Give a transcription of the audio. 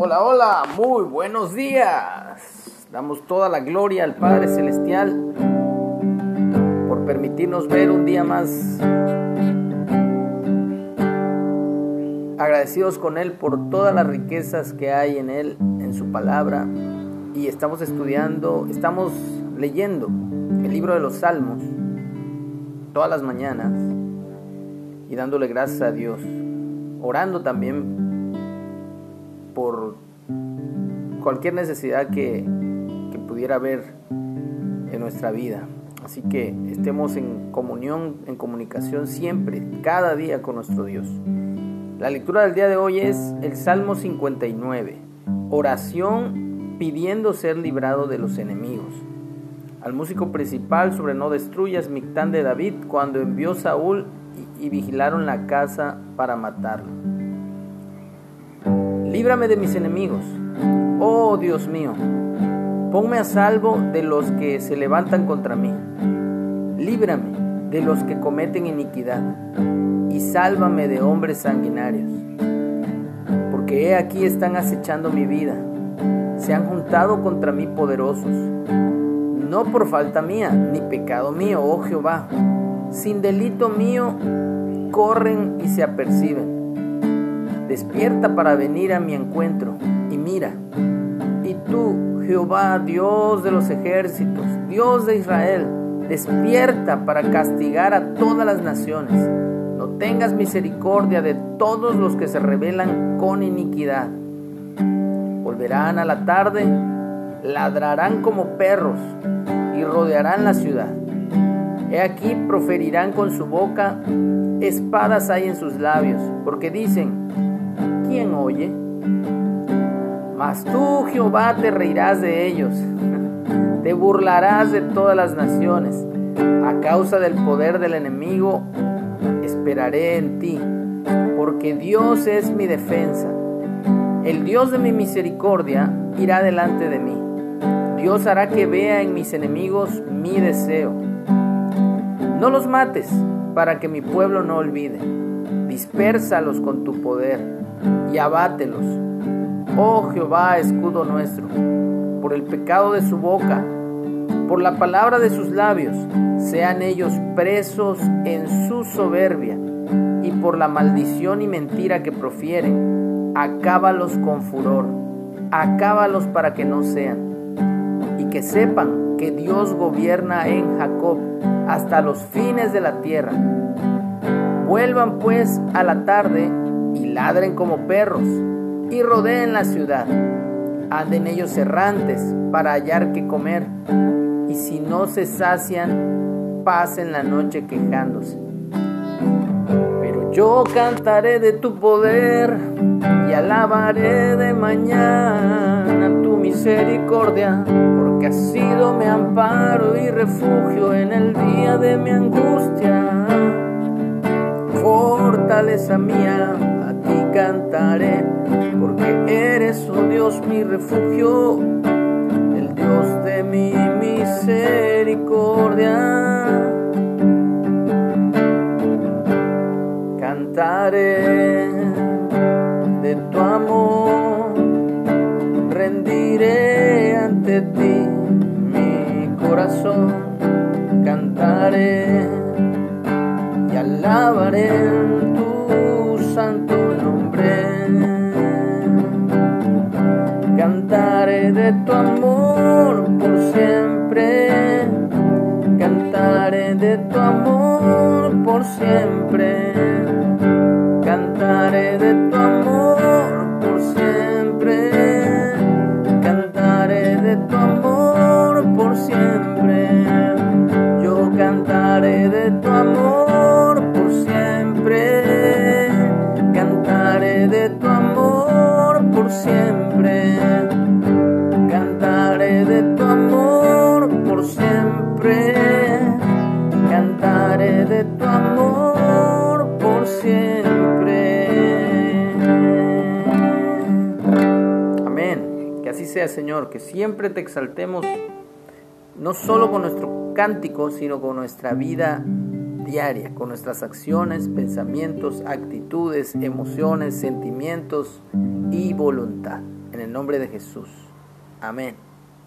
Hola, hola, muy buenos días. Damos toda la gloria al Padre Celestial por permitirnos ver un día más. Agradecidos con Él por todas las riquezas que hay en Él, en su palabra. Y estamos estudiando, estamos leyendo el libro de los Salmos todas las mañanas y dándole gracias a Dios, orando también por cualquier necesidad que, pudiera haber en nuestra vida. Así que estemos en comunión, en comunicación siempre, cada día con nuestro Dios. La lectura del día de hoy es el Salmo 59, oración pidiendo ser librado de los enemigos. Al músico principal sobre no destruyas Mictán de David cuando envió Saúl y vigilaron la casa para matarlo. Líbrame de mis enemigos. Oh Dios mío, ponme a salvo de los que se levantan contra mí. Líbrame de los que cometen iniquidad y sálvame de hombres sanguinarios. Porque he aquí están acechando mi vida. Se han juntado contra mí poderosos. No por falta mía, ni pecado mío, oh Jehová. Sin delito mío, corren y se aperciben despierta para venir a mi encuentro y mira. Y tú, Jehová, Dios de los ejércitos, Dios de Israel, despierta para castigar a todas las naciones. No tengas misericordia de todos los que se rebelan con iniquidad. Volverán a la tarde, ladrarán como perros y rodearán la ciudad. He aquí proferirán con su boca, espadas hay en sus labios, porque dicen, ¿quién oye? Mas tú, Jehová, te reirás de ellos, te burlarás de todas las naciones. A causa del poder del enemigo, esperaré en ti, porque Dios es mi defensa. El Dios de mi misericordia irá delante de mí. Dios hará que vea en mis enemigos mi deseo. No los mates para que mi pueblo no olvide. Dispérsalos con tu poder y abátelos. Oh Jehová, escudo nuestro, por el pecado de su boca, por la palabra de sus labios, sean ellos presos en su soberbia, y por la maldición y mentira que profieren, acábalos con furor, acábalos para que no sean, y que sepan que Dios gobierna en Jacob hasta los fines de la tierra. Vuelvan pues a la tarde y ladren como perros y rodeen la ciudad. Anden ellos errantes para hallar que comer y si no se sacian, pasen la noche quejándose. Pero yo cantaré de tu poder y alabaré de mañana tu misericordia, porque has sido mi amparo y refugio en el día de mi angustia. Fortaleza mía cantaré, porque eres, oh Dios, mi refugio, el Dios de mi misericordia. Cantaré de tu amor, rendiré ante ti mi corazón, cantaré y alabaré tu santo Cantaré de tu amor por siempre. Cantaré de tu amor por siempre. Cantaré de tu amor Que así sea, Señor, que siempre te exaltemos, no solo con nuestro cántico, sino con nuestra vida diaria, con nuestras acciones, pensamientos, actitudes, emociones, sentimientos y voluntad. en el nombre de Jesús. Amén.